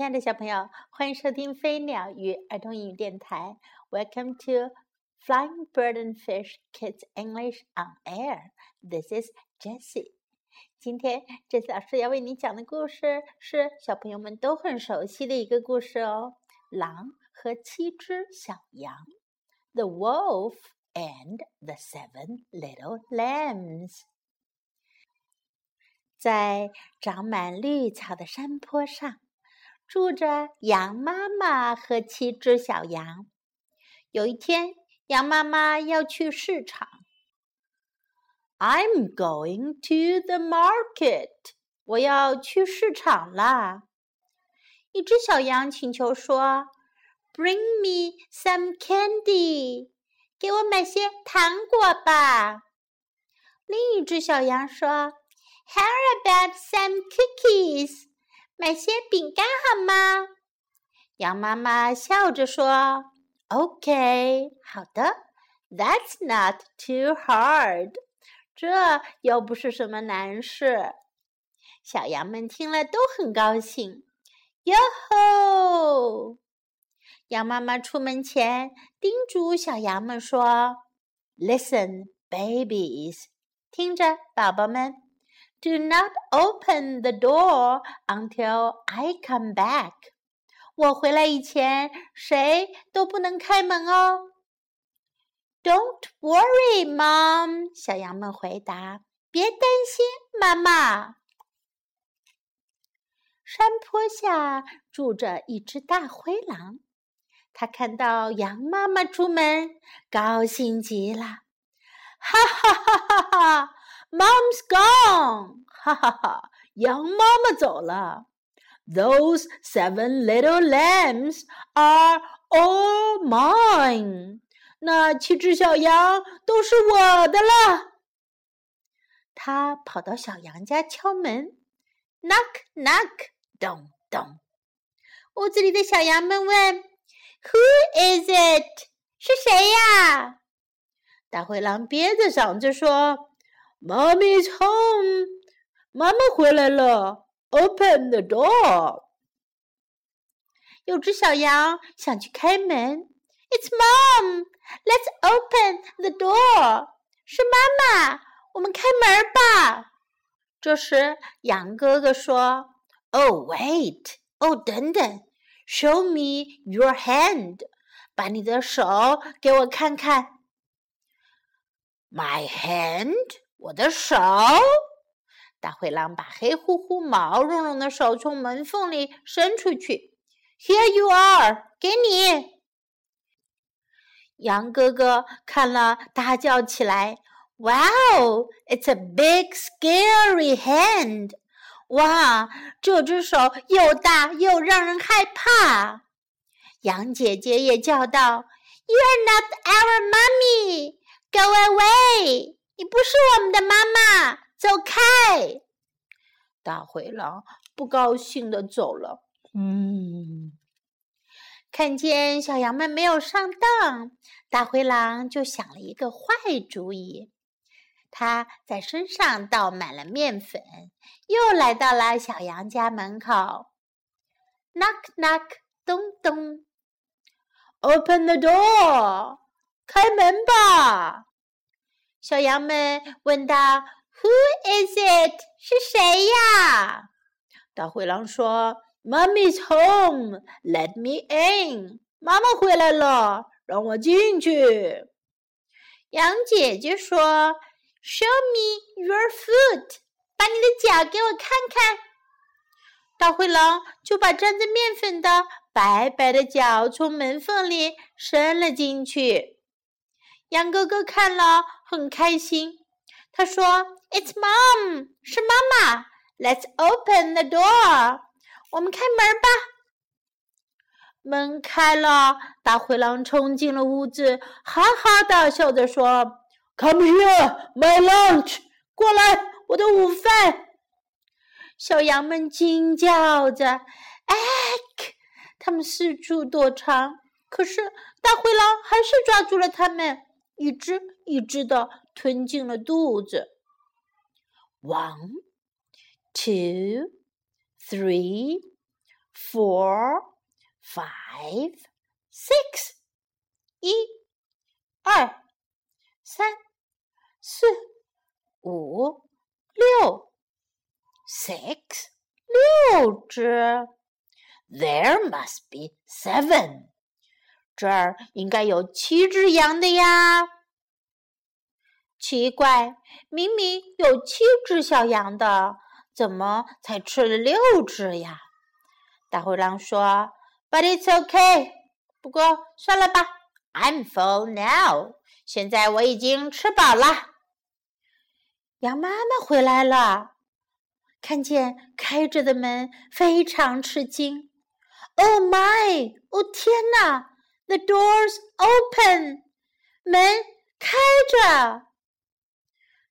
亲爱的小朋友，欢迎收听飞鸟与儿童英语电台。Welcome to Flying Bird and Fish Kids English on Air. This is Jessie. 今天，Jessie 老师要为你讲的故事是小朋友们都很熟悉的一个故事哦，《狼和七只小羊》（The Wolf and the Seven Little Lambs）。在长满绿草的山坡上，住着羊妈妈和七只小羊。有一天，羊妈妈要去市场。I'm going to the market。我要去市场啦。一只小羊请求说：“Bring me some candy。给我买些糖果吧。”另一只小羊说。How about some cookies？买些饼干好吗？羊妈妈笑着说：“OK，好的，That's not too hard。这又不是什么难事。”小羊们听了都很高兴。哟吼！羊妈妈出门前叮嘱小羊们说：“Listen, babies，听着，宝宝们。” Do not open the door until I come back。我回来以前，谁都不能开门哦。Don't worry, Mom。小羊们回答：“别担心，妈妈。”山坡下住着一只大灰狼，它看到羊妈妈出门，高兴极了，哈哈哈哈哈！Mom's gone，哈哈哈！羊妈妈走了。Those seven little lambs are all mine。那七只小羊都是我的了。他跑到小羊家敲门，knock knock，咚咚。屋子里的小羊们问：“Who is it？是谁呀？”大灰狼憋着嗓子说。Mommy's home，妈妈回来了。Open the door。有只小羊想去开门。It's mom. Let's open the door。是妈妈，我们开门吧。这时，羊哥哥说：“Oh wait，哦等等，Show me your hand，把你的手给我看看。”My hand。 我的手，大灰狼把黑乎乎、毛茸茸的手从门缝里伸出去。Here you are，给你。羊哥哥看了，大叫起来：“Wow，it's a big scary hand！哇，这只手又大又让人害怕。”羊姐姐也叫道：“You're not our mummy，go away！” 你不是我们的妈妈，走开！大灰狼不高兴的走了。嗯，看见小羊们没有上当，大灰狼就想了一个坏主意。他在身上倒满了面粉，又来到了小羊家门口。Knock knock，咚咚，Open the door，开门吧。小羊们问道：“Who is it？是谁呀？”大灰狼说：“Mommy's home. Let me in。妈妈回来了，让我进去。”羊姐姐说：“Show me your foot。把你的脚给我看看。”大灰狼就把沾着面粉的白白的脚从门缝里伸了进去。羊哥哥看了很开心，他说：“It's mom，是妈妈。Let's open the door，我们开门吧。”门开了，大灰狼冲进了屋子，哈哈大笑着说：“Come here, my lunch，过来，我的午饭。”小羊们惊叫着：“哎！”他们四处躲藏，可是大灰狼还是抓住了他们。一只一只的吞进了肚子。One, two, three, four, five, six. 一、二、三、四、五、六。Six，六只。There must be seven。这儿应该有七只羊的呀。奇怪，明明有七只小羊的，怎么才吃了六只呀？大灰狼说：“But it's okay。不过算了吧，I'm full now。现在我已经吃饱了。”羊妈妈回来了，看见开着的门，非常吃惊。Oh my！哦天哪！The doors open，门开着。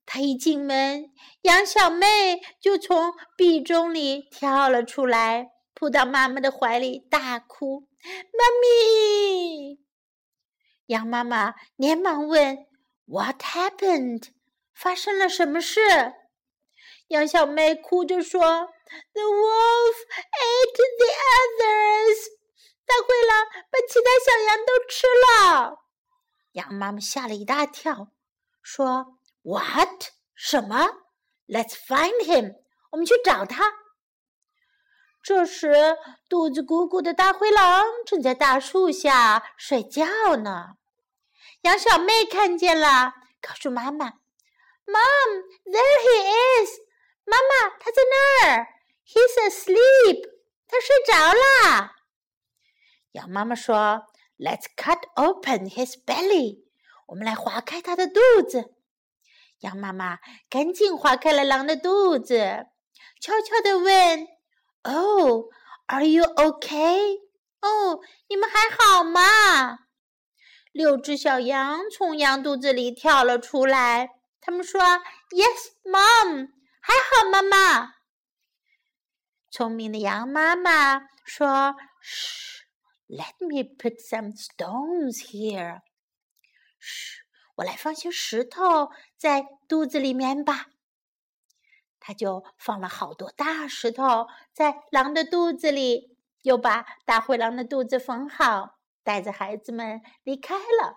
他一进门，羊小妹就从壁中里跳了出来，扑到妈妈的怀里，大哭：“妈咪！”羊妈妈连忙问：“What happened？发生了什么事？”羊小妹哭着说。The wolf ate the others。大灰狼把其他小羊都吃了。羊妈妈吓了一大跳，说：“What？什么？Let's find him。我们去找他。”这时，肚子鼓鼓的大灰狼正在大树下睡觉呢。羊小妹看见了，告诉妈妈：“Mom，there he is。妈妈，他在那儿。” He's asleep. 他睡着啦。羊妈妈说：“Let's cut open his belly. 我们来划开他的肚子。”羊妈妈赶紧划开了狼的肚子，悄悄地问：“Oh, are you okay? 哦，你们还好吗？”六只小羊从羊肚子里跳了出来，他们说：“Yes, Mom，还好，妈妈。”聪明的羊妈妈说嘘 let me put some stones here. 嘘，我来放些石头在肚子里面吧。”他就放了好多大石头在狼的肚子里，又把大灰狼的肚子缝好，带着孩子们离开了。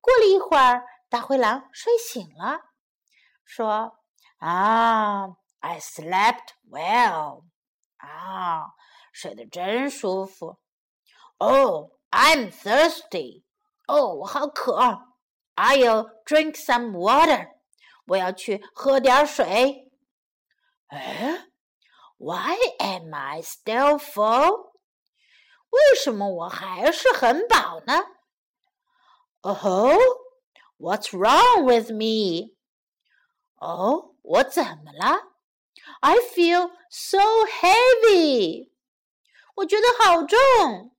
过了一会儿，大灰狼睡醒了，说：“啊。” I slept well. 啊，睡得真舒服。 ” Oh, I'm thirsty. 哦，我好渴。I'll drink some water. 我要去喝点水。哎，Why am I still full? 为什么我还是很饱呢？Oh, what's wrong with me? 哦，我怎么了？I feel so heavy，我觉得好重。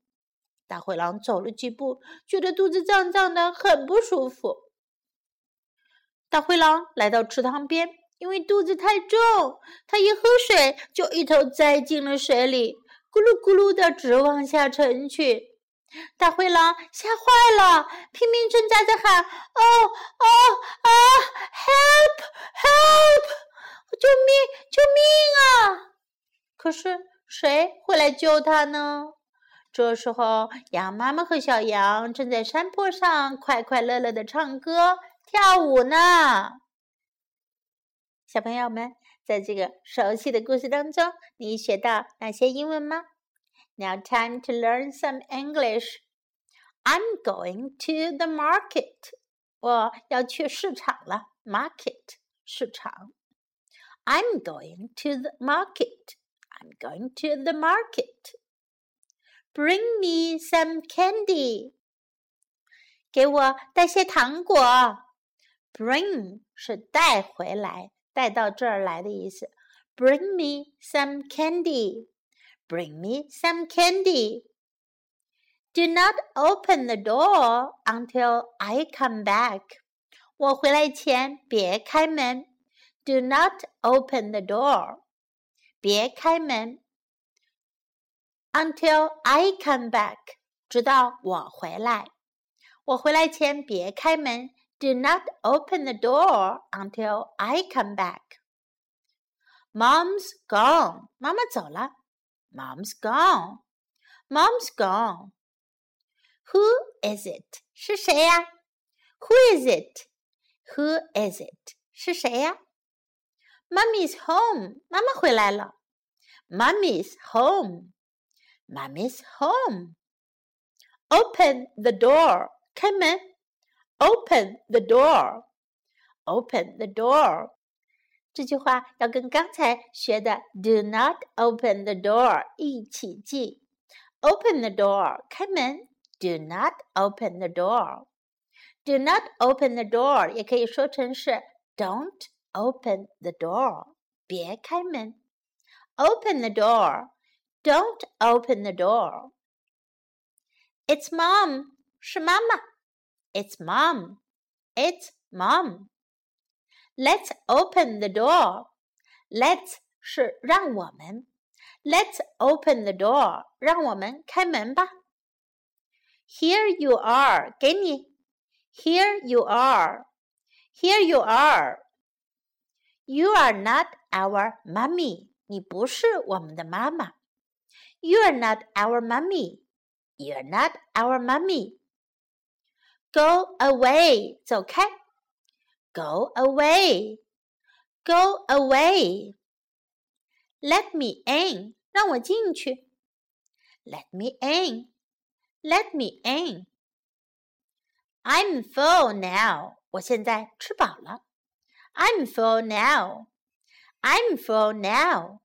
大灰狼走了几步，觉得肚子胀胀的，很不舒服。大灰狼来到池塘边，因为肚子太重，它一喝水就一头栽进了水里，咕噜咕噜的直往下沉去。大灰狼吓坏了，拼命挣扎着喊：“哦哦啊！Help help！” 救命！救命啊！可是谁会来救他呢？这时候，羊妈妈和小羊正在山坡上快快乐乐的唱歌跳舞呢。小朋友们，在这个熟悉的故事当中，你学到哪些英文吗？Now time to learn some English. I'm going to the market. 我要去市场了。Market 市场。I'm going to the market. I'm going to the market. Bring me some candy. 给我带些糖果。Bring 是带回来，带到这儿来的意思。Bring me some candy. Bring me some candy. Do not open the door until I come back. 我回来前别开门。do not open the door. 别开门。 Until I come back. 直到我回来。我回来前别开门。Do not open the door until I come back. Mom's gone. 妈妈走了。 Mom's gone. Mom's gone. Who is it? 是谁呀？Who is it? Who is it? 是谁呀？Mummy's home. 妈妈回来了。Mummy's home. Mummy's home. Open the door. 开门。Open the door. Open the door. 这句话要跟刚才学的 "Do not open the door" 一起记。Open the door，开门。Do not open the door. Do not open the door 也可以说成是 Don't open the door，别开门。Open the door. Don't open the door. It's mom. 是妈妈。It's mom. It's mom. Let's open the door. Let's 是让我们。Let's open the door. 让我们开门吧。Here you are. 给你。Here you are. Here you are. You are not our mummy. 你不是我们的妈妈。 You are not our mummy. You are not our mummy. Go away. 走开。Go away. Go away. Let me in. 让我进去。Let me in. Let me in. I'm full now. 我现在吃饱了。I'm full now. I'm full now.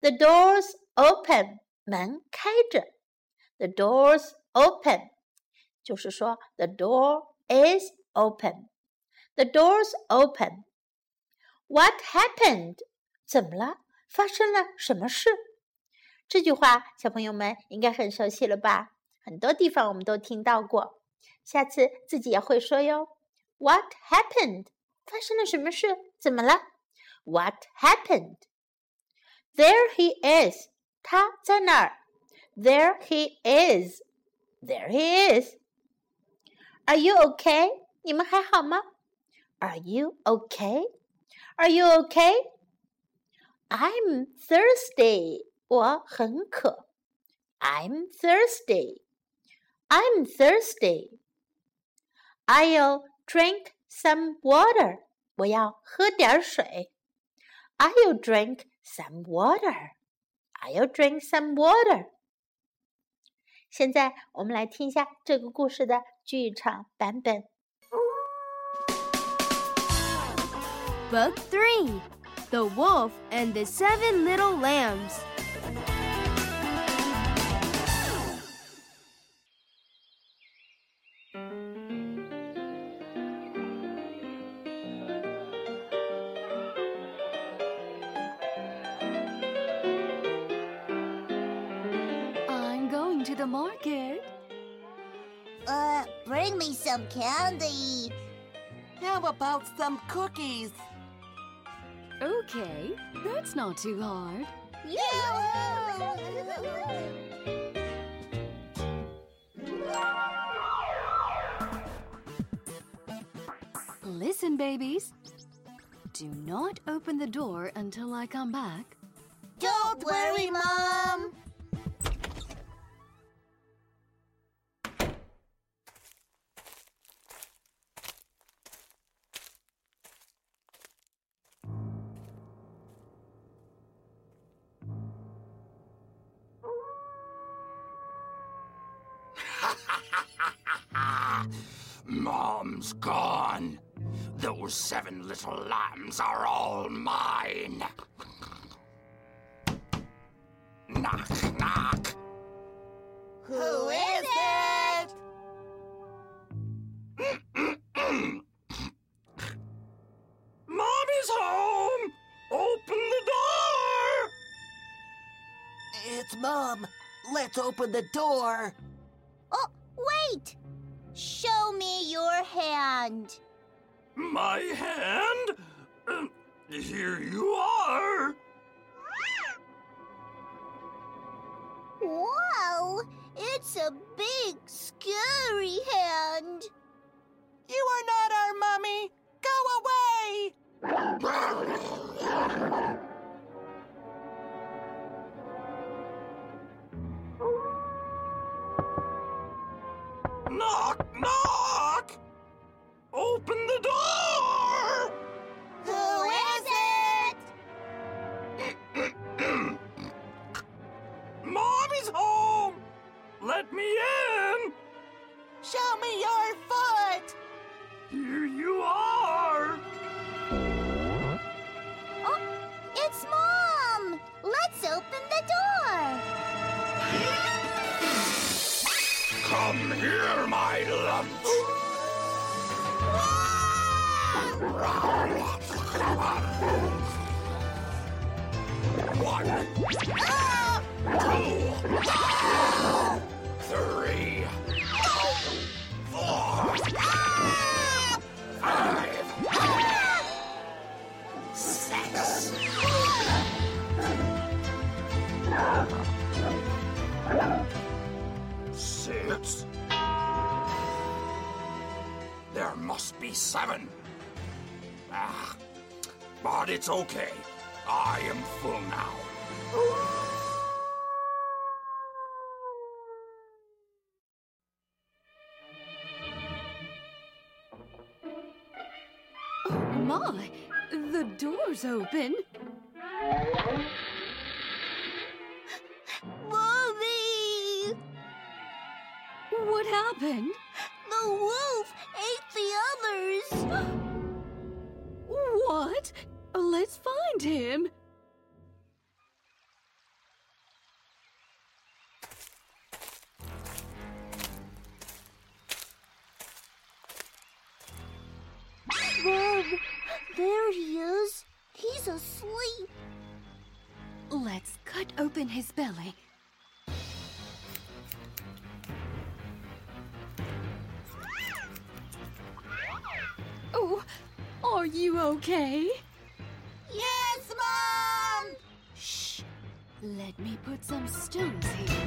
The doors open. 门开着。The doors open. 就是说，the door is open. The doors open. What happened? 怎么了？发生了什么事？这句话小朋友们应该很熟悉了吧？很多地方我们都听到过，下次自己也会说哟。What happened？发生了什么事？怎么了？What happened？There he is， 他在那儿。There he is，There he is。Are you okay？你们还好吗？Are you okay？Are you okay？I'm thirsty。我很渴。I'm thirsty. I'm thirsty. I'll drink some water. 我要喝点水。I'll drink some water. I'll drink some water. 现在我们来听一下这个故事的剧场版本。Book Three: The Wolf and the Seven Little Lambs. Some candy. How about some cookies? Okay, that's not too hard. Yeah! Listen, babies. Do not open the door until I come back. Don't worry, Mom. Seven little lambs are all mine. Knock, knock. Who is it? Mommy's home! Open the door! It's Mom. Let's open the door. Oh, wait! Show me your hand. My hand? Uh, here you are. Wow! It's a big, scary hand. You are not our mummy. Go away. Here, my lunch! One, two, three, four, five, six. Six? Must be seven. Ah, but it's okay. I am full now. Oh My, the door's open. Mommy! What happened? The wolf others! What? Let's find him. Mom, there he is. He's asleep. Let's cut open his belly. Are you okay? Yes, Mom! Shh. Let me put some stones here.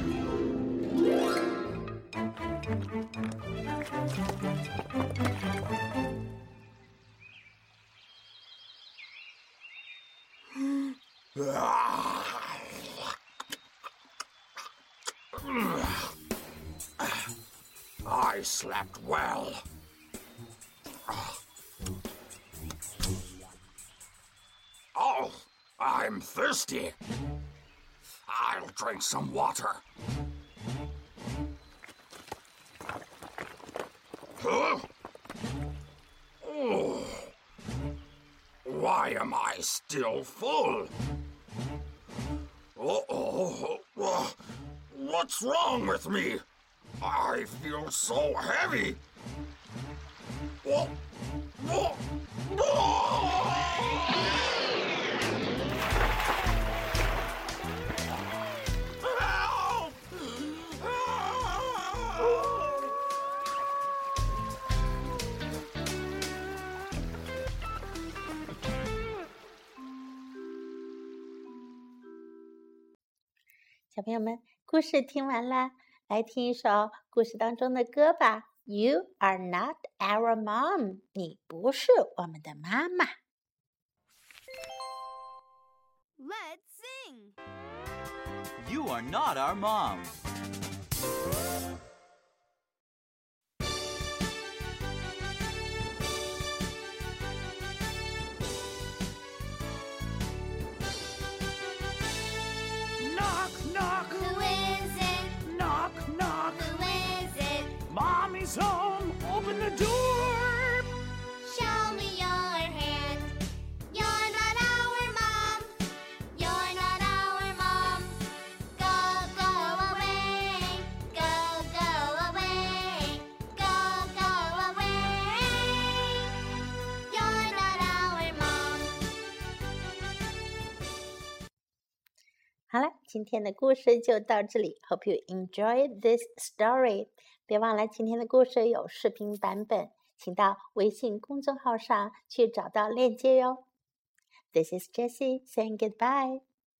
I slept well. I'm thirsty. I'll drink some water. Huh? Oh. Why am I still full? Uh, What's wrong with me? I feel so heavy. Wha- wha- Help! 小朋友们，故事听完了，来听一首故事当中的歌吧。You are not our mom，你不是我们的妈妈。Let's sing. You are not our mom. Open the door. Show me your hand. You're not our mom. You're not our mom. Go, go away. Go, go away. Go, go away. You're not our mom. 好了，今天的故事就到这里。Hope you enjoyed this story。别忘了，今天的故事有视频版本，请到微信公众号上去找到链接哟。This is Jessie saying goodbye.